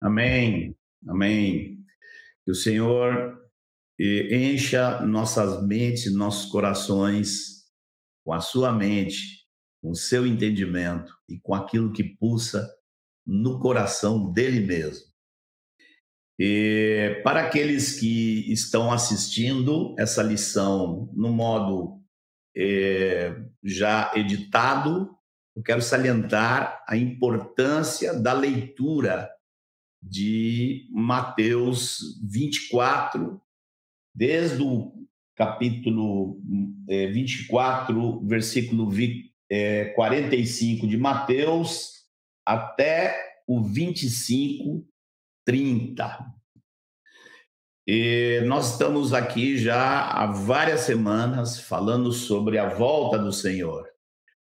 Amém. Amém. Que o Senhor eh, encha nossas mentes, nossos corações com a sua mente, com o seu entendimento e com aquilo que pulsa no coração dele mesmo. E para aqueles que estão assistindo essa lição no modo eh, já editado, eu quero salientar a importância da leitura de Mateus 24, desde o capítulo 24, é, versículo 45 é, de Mateus, até o 25, 30. E nós estamos aqui já há várias semanas falando sobre a volta do Senhor,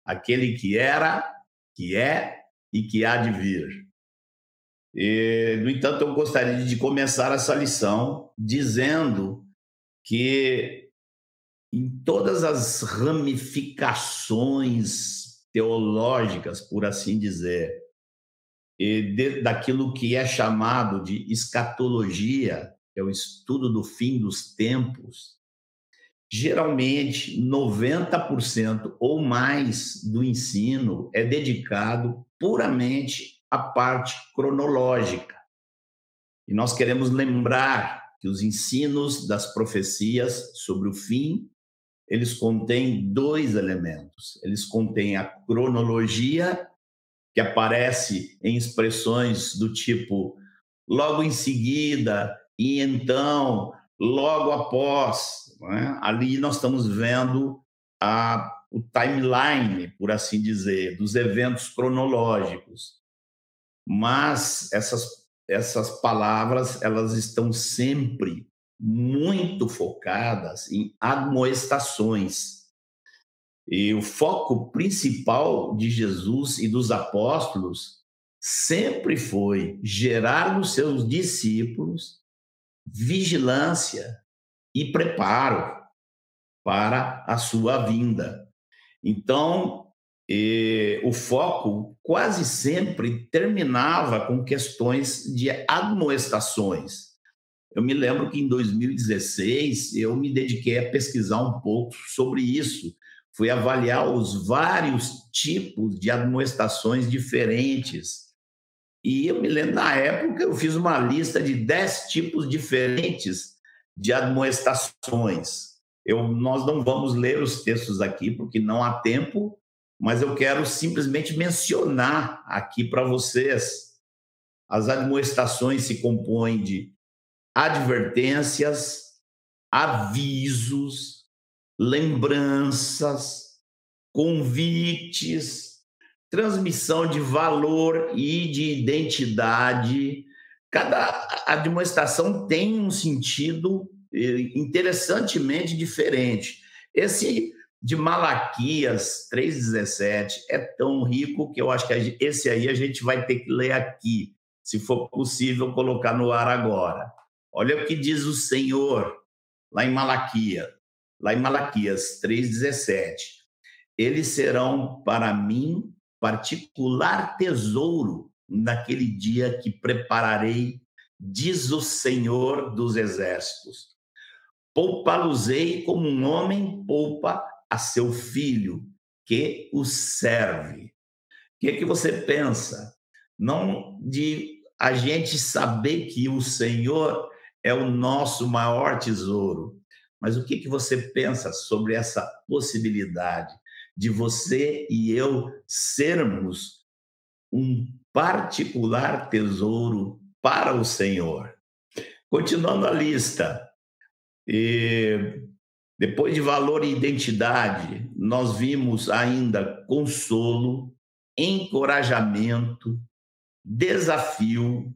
aquele que era, que é e que há de vir. E, no entanto, eu gostaria de começar essa lição dizendo que em todas as ramificações teológicas, por assim dizer, de, daquilo que é chamado de escatologia, que é o estudo do fim dos tempos, geralmente 90% ou mais do ensino é dedicado puramente a parte cronológica. E nós queremos lembrar que os ensinos das profecias sobre o fim, eles contêm dois elementos. Eles contêm a cronologia, que aparece em expressões do tipo logo em seguida, e então, logo após. É? Ali nós estamos vendo a, o timeline, por assim dizer, dos eventos cronológicos mas essas, essas palavras elas estão sempre muito focadas em admoestações. E o foco principal de Jesus e dos apóstolos sempre foi gerar nos seus discípulos vigilância e preparo para a sua vinda. Então, e o foco quase sempre terminava com questões de admoestações. Eu me lembro que em 2016 eu me dediquei a pesquisar um pouco sobre isso. Fui avaliar os vários tipos de admoestações diferentes. E eu me lembro, na época, eu fiz uma lista de 10 tipos diferentes de admoestações. Eu, nós não vamos ler os textos aqui, porque não há tempo, mas eu quero simplesmente mencionar aqui para vocês. As admoestações se compõem de advertências, avisos, lembranças, convites, transmissão de valor e de identidade. Cada admoestação tem um sentido eh, interessantemente diferente. Esse de Malaquias 3,17 é tão rico que eu acho que esse aí a gente vai ter que ler aqui, se for possível colocar no ar agora. Olha o que diz o Senhor lá em Malaquias, lá em Malaquias 3,17. Eles serão para mim particular tesouro naquele dia que prepararei, diz o Senhor dos exércitos. Poupa-los-ei como um homem poupa a seu filho que o serve. O que, é que você pensa? Não de a gente saber que o Senhor é o nosso maior tesouro, mas o que, que você pensa sobre essa possibilidade de você e eu sermos um particular tesouro para o Senhor? Continuando a lista, e depois de valor e identidade, nós vimos ainda consolo, encorajamento, desafio,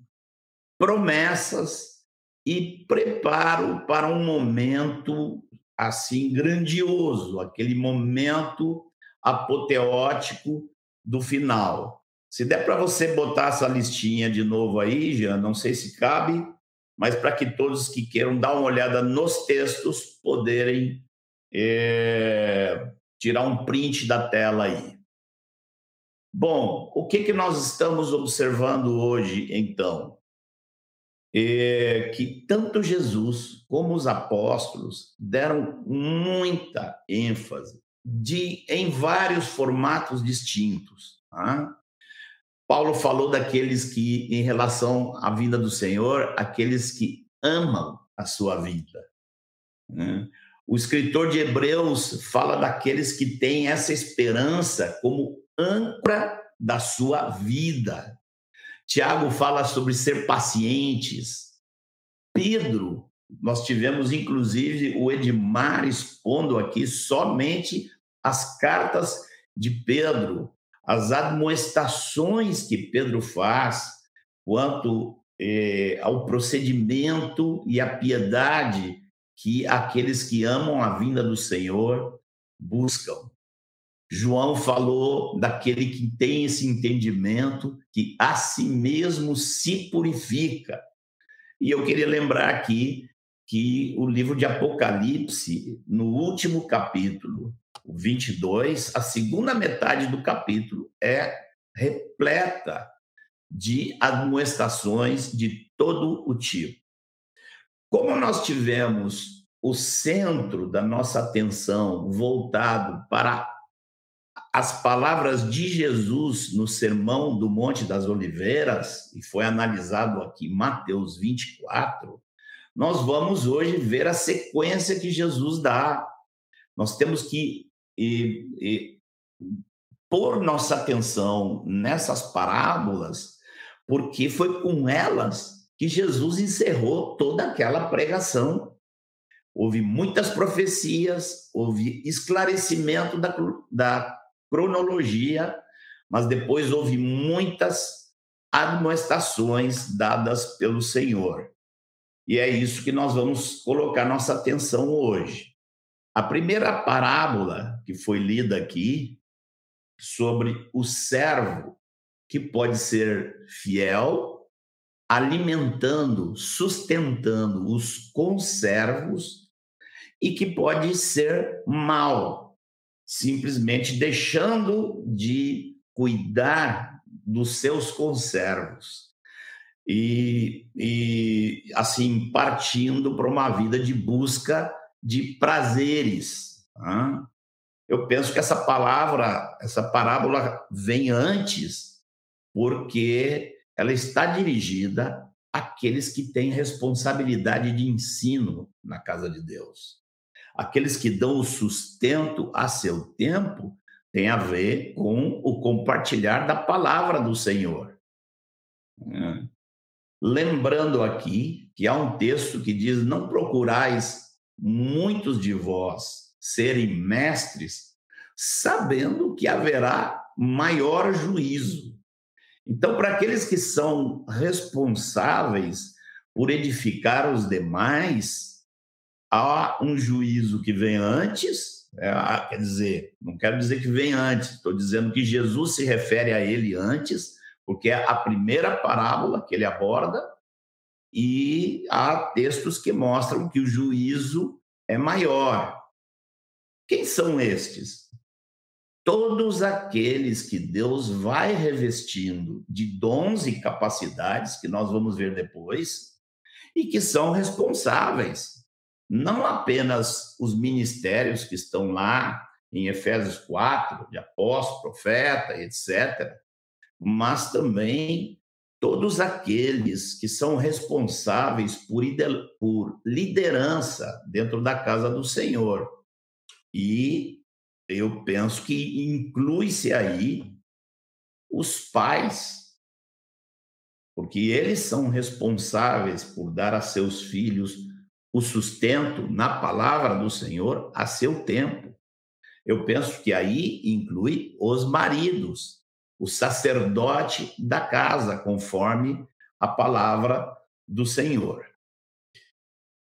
promessas e preparo para um momento assim grandioso, aquele momento apoteótico do final. Se der para você botar essa listinha de novo aí, já não sei se cabe, mas para que todos que queiram dar uma olhada nos textos poderem é, tirar um print da tela aí. Bom, o que, que nós estamos observando hoje, então? é que tanto Jesus como os apóstolos deram muita ênfase de, em vários formatos distintos. Tá? Paulo falou daqueles que, em relação à vida do Senhor, aqueles que amam a sua vida. Né? O escritor de Hebreus fala daqueles que têm essa esperança como âncora da sua vida. Tiago fala sobre ser pacientes. Pedro, nós tivemos inclusive o Edmar expondo aqui somente as cartas de Pedro, as admoestações que Pedro faz quanto eh, ao procedimento e à piedade que aqueles que amam a vinda do Senhor buscam. João falou daquele que tem esse entendimento, que a si mesmo se purifica. E eu queria lembrar aqui que o livro de Apocalipse, no último capítulo, 22, a segunda metade do capítulo é repleta de admoestações de todo o tipo. Como nós tivemos o centro da nossa atenção voltado para as palavras de Jesus no Sermão do Monte das Oliveiras, e foi analisado aqui Mateus 24, nós vamos hoje ver a sequência que Jesus dá. Nós temos que e, e, pôr nossa atenção nessas parábolas, porque foi com elas que Jesus encerrou toda aquela pregação. Houve muitas profecias, houve esclarecimento da, da cronologia, mas depois houve muitas admoestações dadas pelo Senhor. E é isso que nós vamos colocar nossa atenção hoje. A primeira parábola que foi lida aqui sobre o servo que pode ser fiel, alimentando, sustentando os conservos e que pode ser mal, simplesmente deixando de cuidar dos seus conservos. E, e assim partindo para uma vida de busca de prazeres. Eu penso que essa palavra, essa parábola vem antes, porque ela está dirigida àqueles que têm responsabilidade de ensino na casa de Deus aqueles que dão o sustento a seu tempo, tem a ver com o compartilhar da palavra do Senhor. Lembrando aqui que há um texto que diz: Não procurais muitos de vós serem mestres, sabendo que haverá maior juízo. Então, para aqueles que são responsáveis por edificar os demais, há um juízo que vem antes, é, quer dizer, não quero dizer que vem antes, estou dizendo que Jesus se refere a ele antes, porque é a primeira parábola que ele aborda, e há textos que mostram que o juízo é maior. Quem são estes? Todos aqueles que Deus vai revestindo de dons e capacidades, que nós vamos ver depois, e que são responsáveis não apenas os ministérios que estão lá em Efésios 4, de apóstolo, profeta, etc., mas também todos aqueles que são responsáveis por liderança dentro da casa do Senhor. E eu penso que inclui-se aí os pais, porque eles são responsáveis por dar a seus filhos o sustento na palavra do Senhor a seu tempo. Eu penso que aí inclui os maridos, o sacerdote da casa, conforme a palavra do Senhor.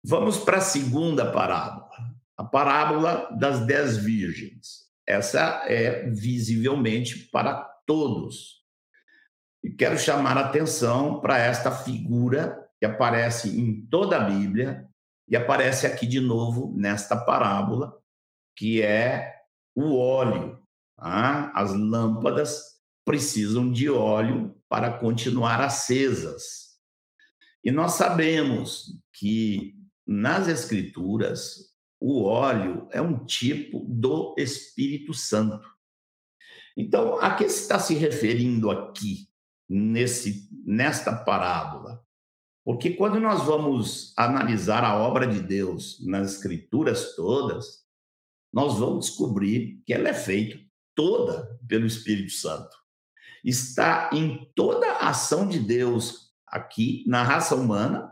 Vamos para a segunda parábola, a parábola das dez virgens. Essa é visivelmente para todos. E quero chamar a atenção para esta figura que aparece em toda a Bíblia, e aparece aqui de novo nesta parábola, que é o óleo. Tá? As lâmpadas precisam de óleo para continuar acesas. E nós sabemos que nas Escrituras o óleo é um tipo do Espírito Santo. Então, a que está se referindo aqui nesse nesta parábola? Porque quando nós vamos analisar a obra de Deus nas escrituras todas, nós vamos descobrir que ela é feita toda pelo Espírito Santo. Está em toda a ação de Deus aqui na raça humana,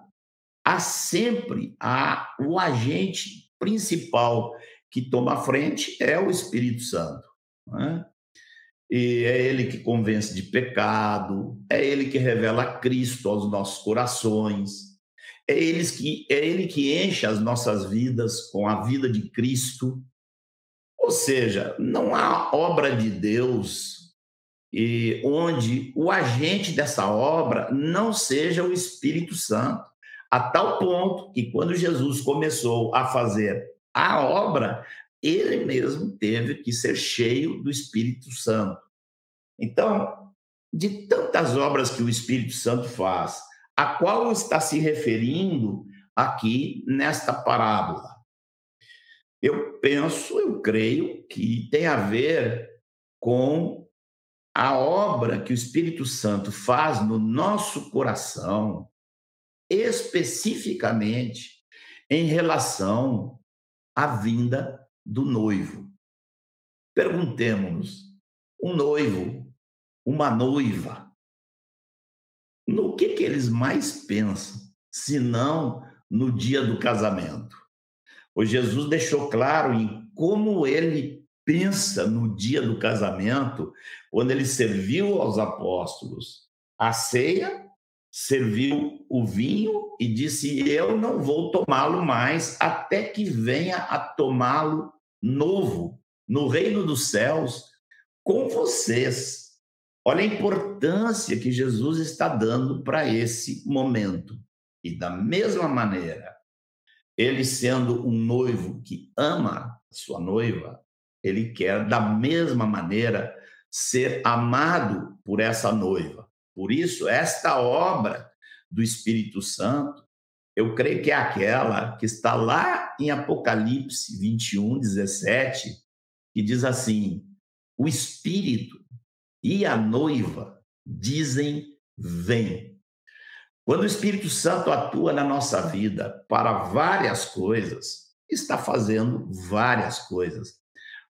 há sempre há o agente principal que toma a frente é o Espírito Santo. Né? E é ele que convence de pecado, é ele que revela Cristo aos nossos corações, é ele que, é ele que enche as nossas vidas com a vida de Cristo. Ou seja, não há obra de Deus e onde o agente dessa obra não seja o Espírito Santo, a tal ponto que quando Jesus começou a fazer a obra, ele mesmo teve que ser cheio do Espírito Santo. Então, de tantas obras que o Espírito Santo faz, a qual está se referindo aqui nesta parábola? Eu penso, eu creio que tem a ver com a obra que o Espírito Santo faz no nosso coração, especificamente em relação a vinda do noivo. Perguntemos-nos: um noivo, uma noiva, no que, que eles mais pensam, se não no dia do casamento? O Jesus deixou claro em como ele pensa no dia do casamento, quando ele serviu aos apóstolos a ceia serviu o vinho e disse: Eu não vou tomá-lo mais até que venha a tomá-lo novo no reino dos céus com vocês. Olha a importância que Jesus está dando para esse momento. E da mesma maneira, ele sendo um noivo que ama a sua noiva, ele quer da mesma maneira ser amado por essa noiva. Por isso, esta obra do Espírito Santo, eu creio que é aquela que está lá em Apocalipse 21, 17, que diz assim: o Espírito e a noiva dizem: vem. Quando o Espírito Santo atua na nossa vida para várias coisas, está fazendo várias coisas.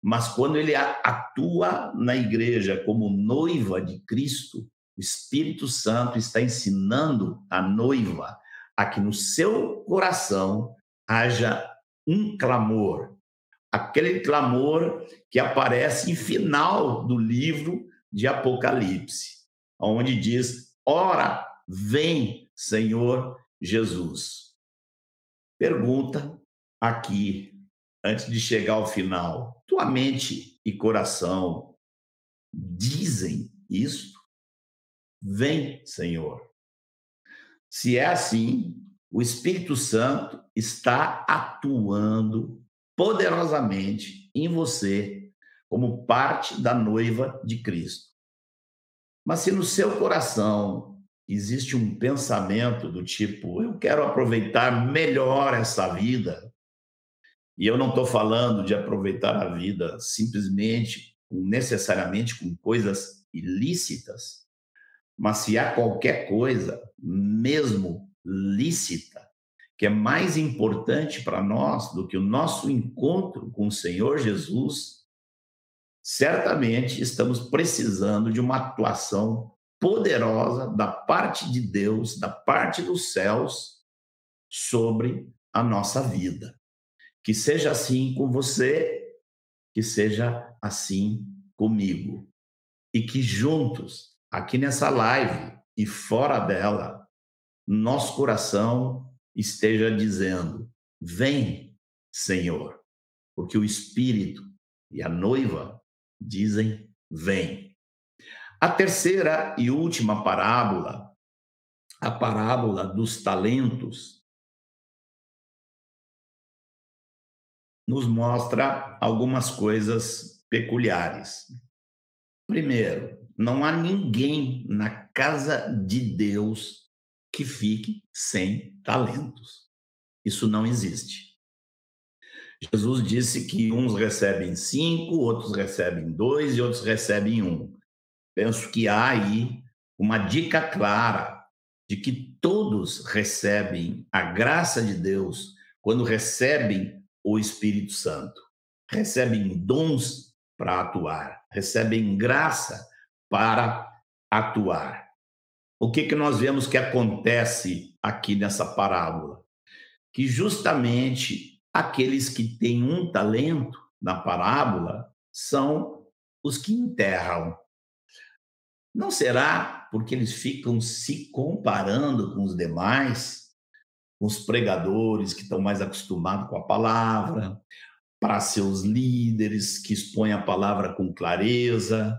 Mas quando ele atua na igreja como noiva de Cristo, o Espírito Santo está ensinando a noiva a que no seu coração haja um clamor, aquele clamor que aparece em final do livro de Apocalipse, onde diz: Ora, vem, Senhor Jesus. Pergunta aqui, antes de chegar ao final: tua mente e coração dizem isso? Vem, Senhor. Se é assim, o Espírito Santo está atuando poderosamente em você como parte da noiva de Cristo. Mas se no seu coração existe um pensamento do tipo, eu quero aproveitar melhor essa vida, e eu não estou falando de aproveitar a vida simplesmente, necessariamente com coisas ilícitas, mas se há qualquer coisa, mesmo lícita, que é mais importante para nós do que o nosso encontro com o Senhor Jesus, certamente estamos precisando de uma atuação poderosa da parte de Deus, da parte dos céus, sobre a nossa vida. Que seja assim com você, que seja assim comigo. E que juntos aqui nessa live e fora dela, nosso coração esteja dizendo: Vem, Senhor, porque o Espírito e a noiva dizem: Vem. A terceira e última parábola, a parábola dos talentos, nos mostra algumas coisas peculiares. Primeiro, não há ninguém na casa de Deus que fique sem talentos. Isso não existe. Jesus disse que uns recebem cinco, outros recebem dois e outros recebem um. Penso que há aí uma dica clara de que todos recebem a graça de Deus quando recebem o Espírito Santo. Recebem dons para atuar, recebem graça para atuar. O que, que nós vemos que acontece aqui nessa parábola? Que justamente aqueles que têm um talento na parábola são os que enterram. Não será porque eles ficam se comparando com os demais, os pregadores que estão mais acostumados com a palavra, para seus líderes que expõem a palavra com clareza?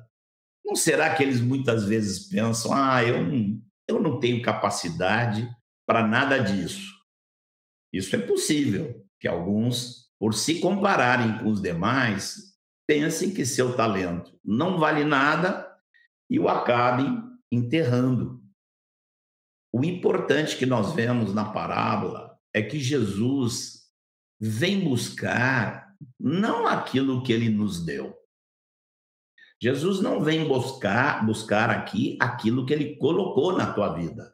Não será que eles muitas vezes pensam, ah, eu não, eu não tenho capacidade para nada disso? Isso é possível, que alguns, por se compararem com os demais, pensem que seu talento não vale nada e o acabem enterrando. O importante que nós vemos na parábola é que Jesus vem buscar não aquilo que ele nos deu. Jesus não vem buscar buscar aqui aquilo que ele colocou na tua vida.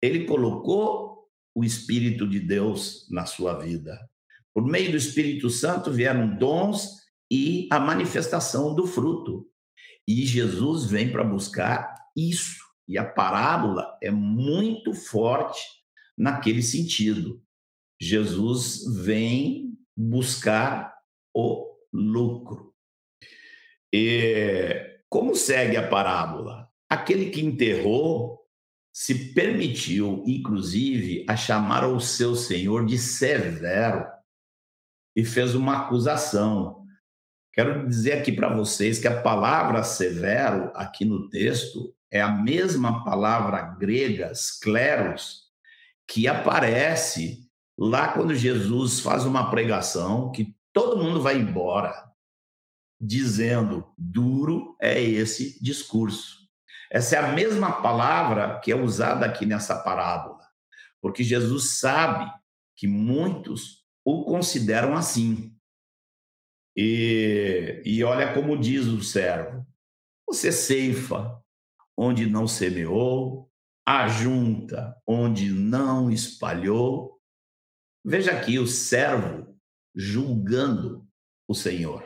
Ele colocou o espírito de Deus na sua vida. Por meio do Espírito Santo vieram dons e a manifestação do fruto. E Jesus vem para buscar isso. E a parábola é muito forte naquele sentido. Jesus vem buscar o lucro. E como segue a parábola? Aquele que enterrou se permitiu, inclusive, a chamar o seu senhor de severo e fez uma acusação. Quero dizer aqui para vocês que a palavra severo, aqui no texto, é a mesma palavra grega, scleros, que aparece lá quando Jesus faz uma pregação que todo mundo vai embora dizendo duro é esse discurso. Essa é a mesma palavra que é usada aqui nessa parábola, porque Jesus sabe que muitos o consideram assim. E, e olha como diz o servo: você ceifa onde não semeou, ajunta onde não espalhou. Veja aqui o servo julgando o Senhor.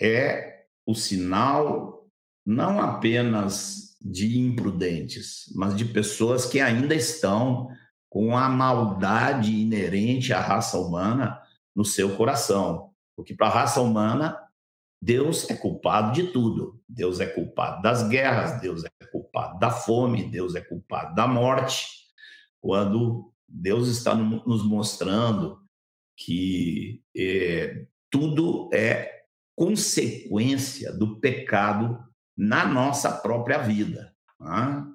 É o sinal não apenas de imprudentes, mas de pessoas que ainda estão com a maldade inerente à raça humana no seu coração. Porque para a raça humana, Deus é culpado de tudo. Deus é culpado das guerras, Deus é culpado da fome, Deus é culpado da morte. Quando Deus está nos mostrando que é, tudo é consequência do pecado na nossa própria vida. Tá?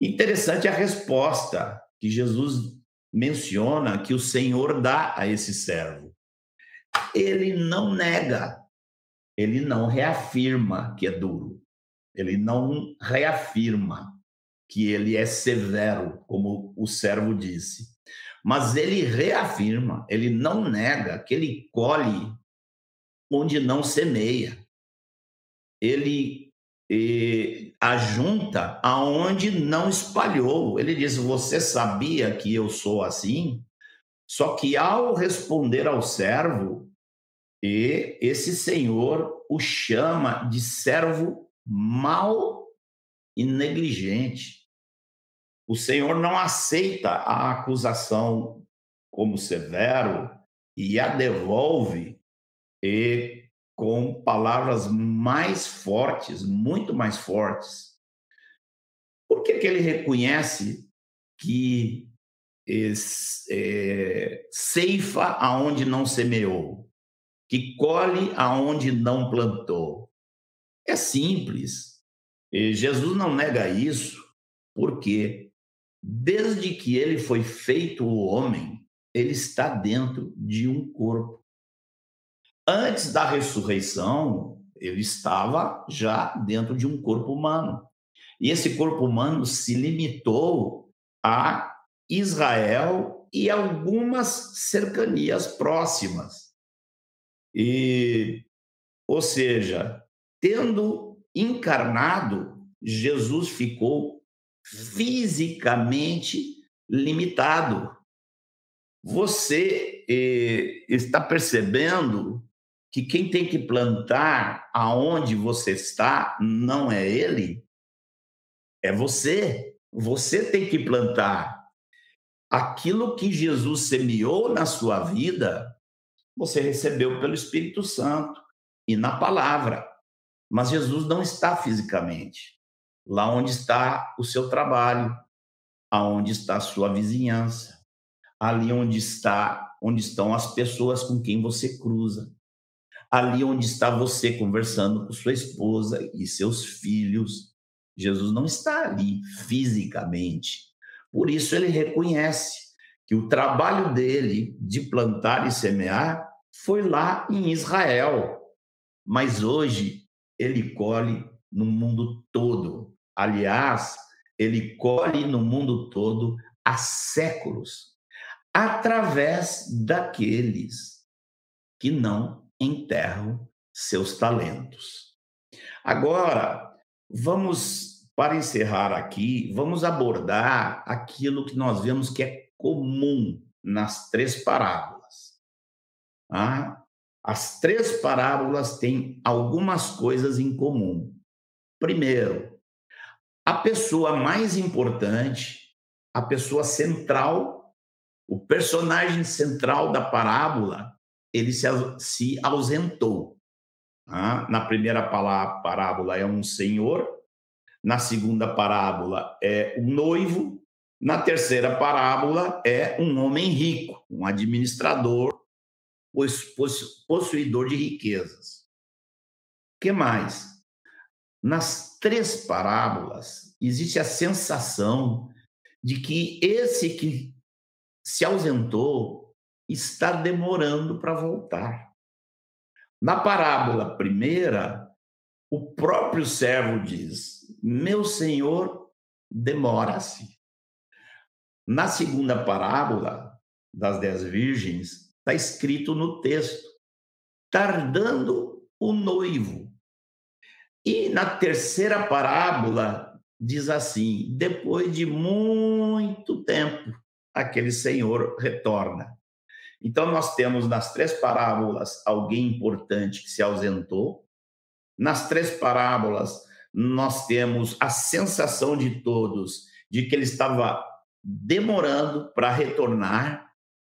Interessante a resposta que Jesus menciona que o Senhor dá a esse servo. Ele não nega, ele não reafirma que é duro, ele não reafirma que ele é severo, como o servo disse. Mas ele reafirma, ele não nega que ele colhe onde não semeia. Ele e, ajunta aonde não espalhou. Ele diz: Você sabia que eu sou assim? Só que ao responder ao servo, e esse senhor o chama de servo mau e negligente. O Senhor não aceita a acusação como severo e a devolve e com palavras mais fortes, muito mais fortes. Por que, que ele reconhece que é, ceifa aonde não semeou, que colhe aonde não plantou? É simples. E Jesus não nega isso, porque desde que ele foi feito o homem, ele está dentro de um corpo. Antes da ressurreição, ele estava já dentro de um corpo humano. E esse corpo humano se limitou a Israel e algumas cercanias próximas. E, ou seja, tendo encarnado, Jesus ficou fisicamente limitado. Você eh, está percebendo que quem tem que plantar aonde você está não é ele, é você. Você tem que plantar. Aquilo que Jesus semeou na sua vida, você recebeu pelo Espírito Santo e na palavra. Mas Jesus não está fisicamente lá onde está o seu trabalho, aonde está a sua vizinhança, ali onde está, onde estão as pessoas com quem você cruza, ali onde está você conversando com sua esposa e seus filhos. Jesus não está ali fisicamente. Por isso ele reconhece que o trabalho dele de plantar e semear foi lá em Israel. Mas hoje ele colhe no mundo todo. Aliás, ele colhe no mundo todo há séculos, através daqueles que não enterram seus talentos. Agora, vamos, para encerrar aqui, vamos abordar aquilo que nós vemos que é comum nas três parábolas. Ah, as três parábolas têm algumas coisas em comum. Primeiro, a pessoa mais importante, a pessoa central, o personagem central da parábola ele se, se ausentou. Ah, na primeira parábola é um senhor, na segunda parábola é um noivo, na terceira parábola é um homem rico, um administrador, possuidor de riquezas. Que mais? Nas três parábolas, existe a sensação de que esse que se ausentou está demorando para voltar. Na parábola primeira, o próprio servo diz: Meu senhor demora-se. Na segunda parábola das dez virgens, está escrito no texto: tardando o noivo. E na terceira parábola, diz assim: depois de muito tempo, aquele senhor retorna. Então, nós temos nas três parábolas alguém importante que se ausentou. Nas três parábolas, nós temos a sensação de todos de que ele estava demorando para retornar.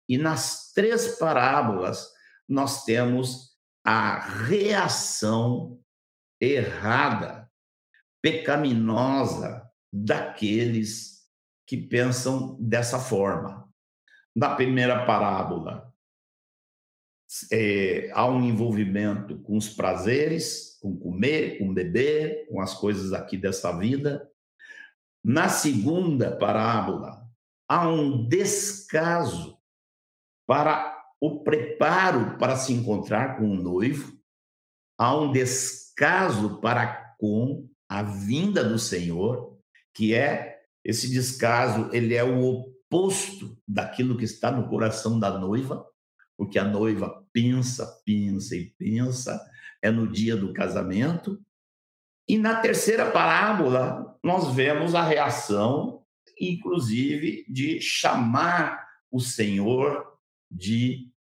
E nas três parábolas, nós temos a reação errada, pecaminosa daqueles que pensam dessa forma na primeira parábola, é, há um envolvimento com os prazeres, com comer, com beber, com as coisas aqui dessa vida. Na segunda parábola, há um descaso para o preparo para se encontrar com o noivo, há um descaso para com a vinda do Senhor, que é esse descaso, ele é o oposto daquilo que está no coração da noiva, porque a noiva pensa, pensa e pensa, é no dia do casamento. E na terceira parábola, nós vemos a reação, inclusive, de chamar o Senhor de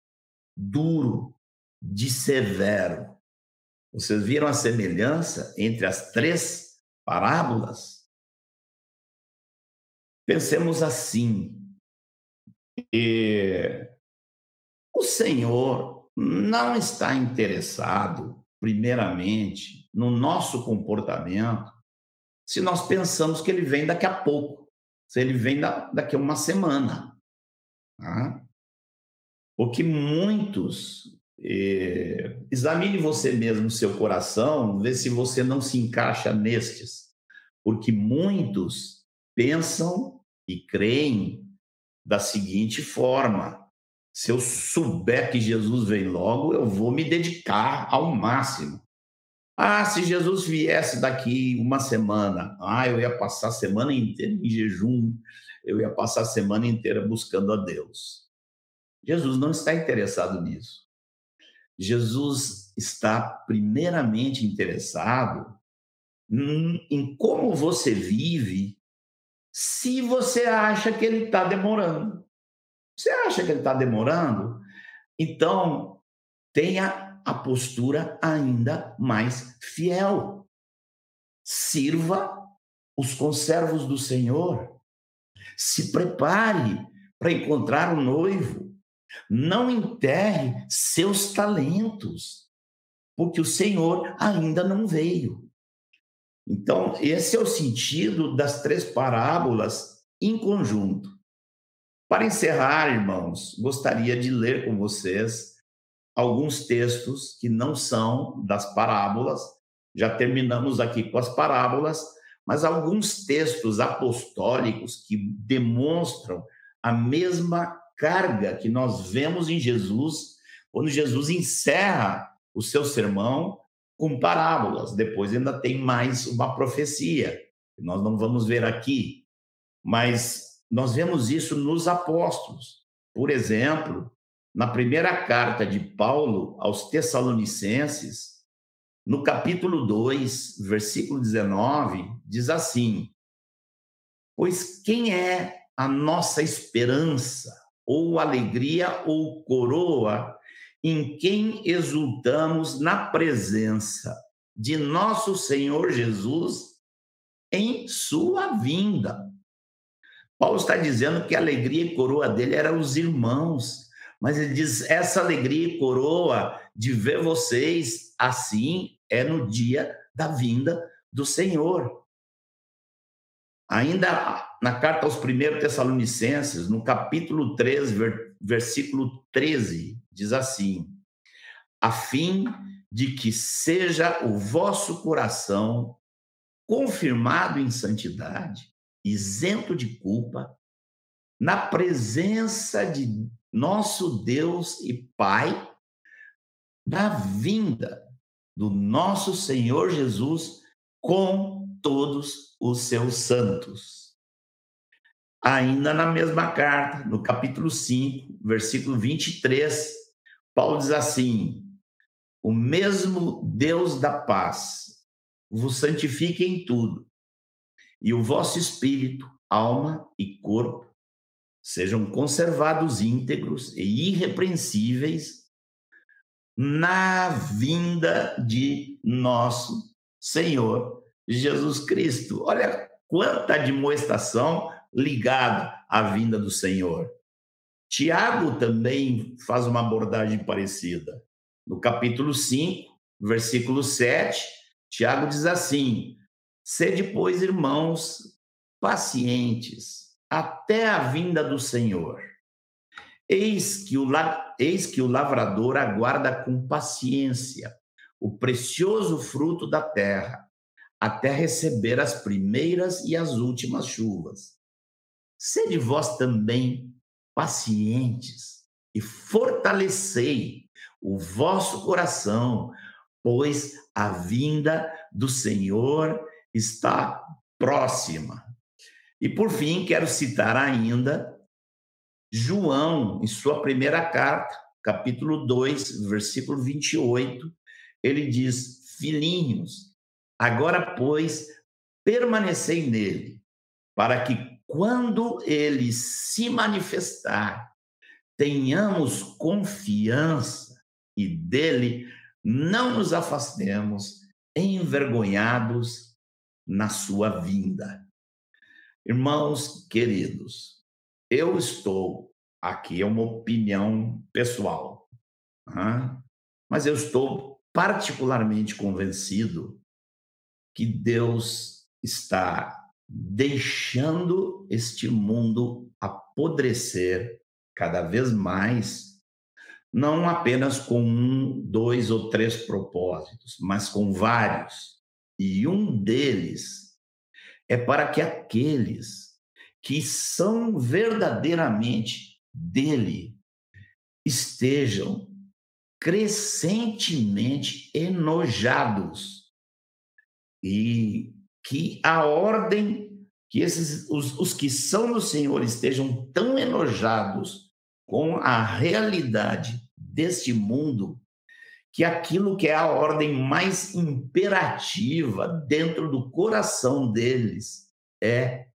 duro, de severo. Vocês viram a semelhança entre as três parábolas? Pensemos assim. o Senhor não está interessado, primeiramente, no nosso comportamento, se nós pensamos que ele vem daqui a pouco, se ele vem daqui a uma semana. Tá? Porque muitos. Eh, examine você mesmo seu coração, vê se você não se encaixa nestes. Porque muitos pensam e creem da seguinte forma: se eu souber que Jesus vem logo, eu vou me dedicar ao máximo. Ah, se Jesus viesse daqui uma semana, ah, eu ia passar a semana inteira em jejum, eu ia passar a semana inteira buscando a Deus. Jesus não está interessado nisso. Jesus está primeiramente interessado em como você vive se você acha que ele está demorando. Você acha que ele está demorando? Então, tenha a postura ainda mais fiel. Sirva os conservos do Senhor. Se prepare para encontrar o noivo. Não enterre seus talentos, porque o Senhor ainda não veio. Então, esse é o sentido das três parábolas em conjunto. Para encerrar, irmãos, gostaria de ler com vocês alguns textos que não são das parábolas. Já terminamos aqui com as parábolas, mas alguns textos apostólicos que demonstram a mesma carga que nós vemos em Jesus quando Jesus encerra o seu sermão com parábolas. Depois ainda tem mais uma profecia, que nós não vamos ver aqui, mas nós vemos isso nos apóstolos. Por exemplo, na primeira carta de Paulo aos Tessalonicenses, no capítulo 2, versículo 19, diz assim: Pois quem é a nossa esperança, ou alegria, ou coroa em quem exultamos na presença de nosso Senhor Jesus em sua vinda. Paulo está dizendo que a alegria e coroa dele eram os irmãos, mas ele diz: essa alegria e coroa de ver vocês assim é no dia da vinda do Senhor. Ainda na carta aos primeiros Tessalonicenses, no capítulo 3, versículo 13, diz assim: a fim de que seja o vosso coração confirmado em santidade, isento de culpa, na presença de nosso Deus e Pai, na vinda do nosso Senhor Jesus com todos os seus santos. Ainda na mesma carta, no capítulo 5, versículo 23, Paulo diz assim: O mesmo Deus da paz vos santifique em tudo, e o vosso espírito, alma e corpo sejam conservados íntegros e irrepreensíveis na vinda de nosso Senhor Jesus Cristo. Olha quanta admoestação ligada à vinda do Senhor. Tiago também faz uma abordagem parecida. No capítulo 5, versículo 7, Tiago diz assim: Sede, pois, irmãos, pacientes até a vinda do Senhor. Eis que, o, eis que o lavrador aguarda com paciência o precioso fruto da terra, até receber as primeiras e as últimas chuvas. Sede vós também pacientes e fortalecei o vosso coração, pois a vinda do Senhor está próxima. E por fim, quero citar ainda João, em sua primeira carta, capítulo 2, versículo 28, ele diz: Filhinhos, agora, pois, permanecei nele, para que quando ele se manifestar, tenhamos confiança e dele não nos afastemos envergonhados na sua vinda. Irmãos queridos, eu estou aqui, é uma opinião pessoal, mas eu estou particularmente convencido que Deus está deixando este mundo apodrecer cada vez mais, não apenas com um, dois ou três propósitos, mas com vários. E um deles é para que aqueles que são verdadeiramente dele estejam crescentemente enojados e que a ordem, que esses, os, os que são do Senhor estejam tão enojados com a realidade deste mundo, que aquilo que é a ordem mais imperativa dentro do coração deles é: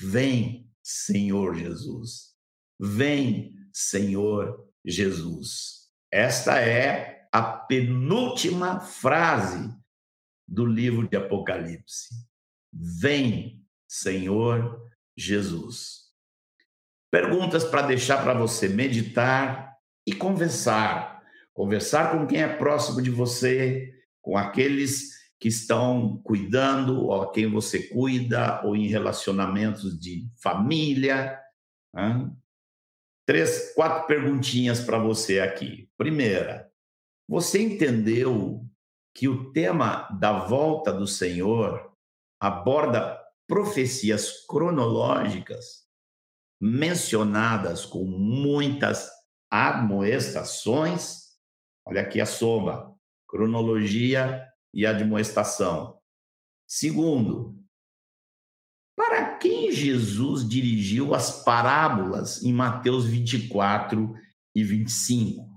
vem, Senhor Jesus, vem, Senhor Jesus. Esta é a penúltima frase do livro de Apocalipse. Vem, Senhor Jesus. Perguntas para deixar para você meditar e conversar. Conversar com quem é próximo de você, com aqueles que estão cuidando, ou a quem você cuida, ou em relacionamentos de família. Né? Três, quatro perguntinhas para você aqui. Primeira, você entendeu que o tema da volta do Senhor aborda profecias cronológicas mencionadas com muitas admoestações. Olha aqui a soma: cronologia e admoestação. Segundo, para quem Jesus dirigiu as parábolas em Mateus 24 e 25?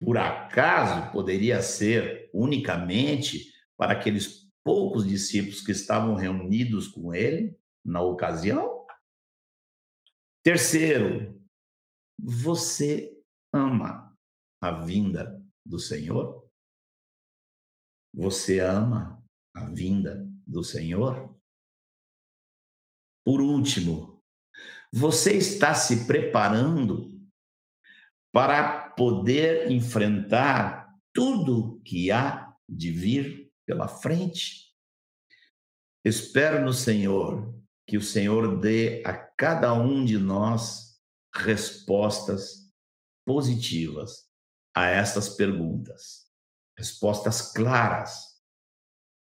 Por acaso poderia ser unicamente para aqueles poucos discípulos que estavam reunidos com ele na ocasião? Terceiro, você ama a vinda do Senhor? Você ama a vinda do Senhor? Por último, você está se preparando para poder enfrentar tudo que há de vir pela frente. Espero no Senhor que o Senhor dê a cada um de nós respostas positivas a estas perguntas. Respostas claras,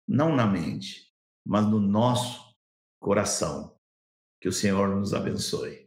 não na mente, mas no nosso coração. Que o Senhor nos abençoe.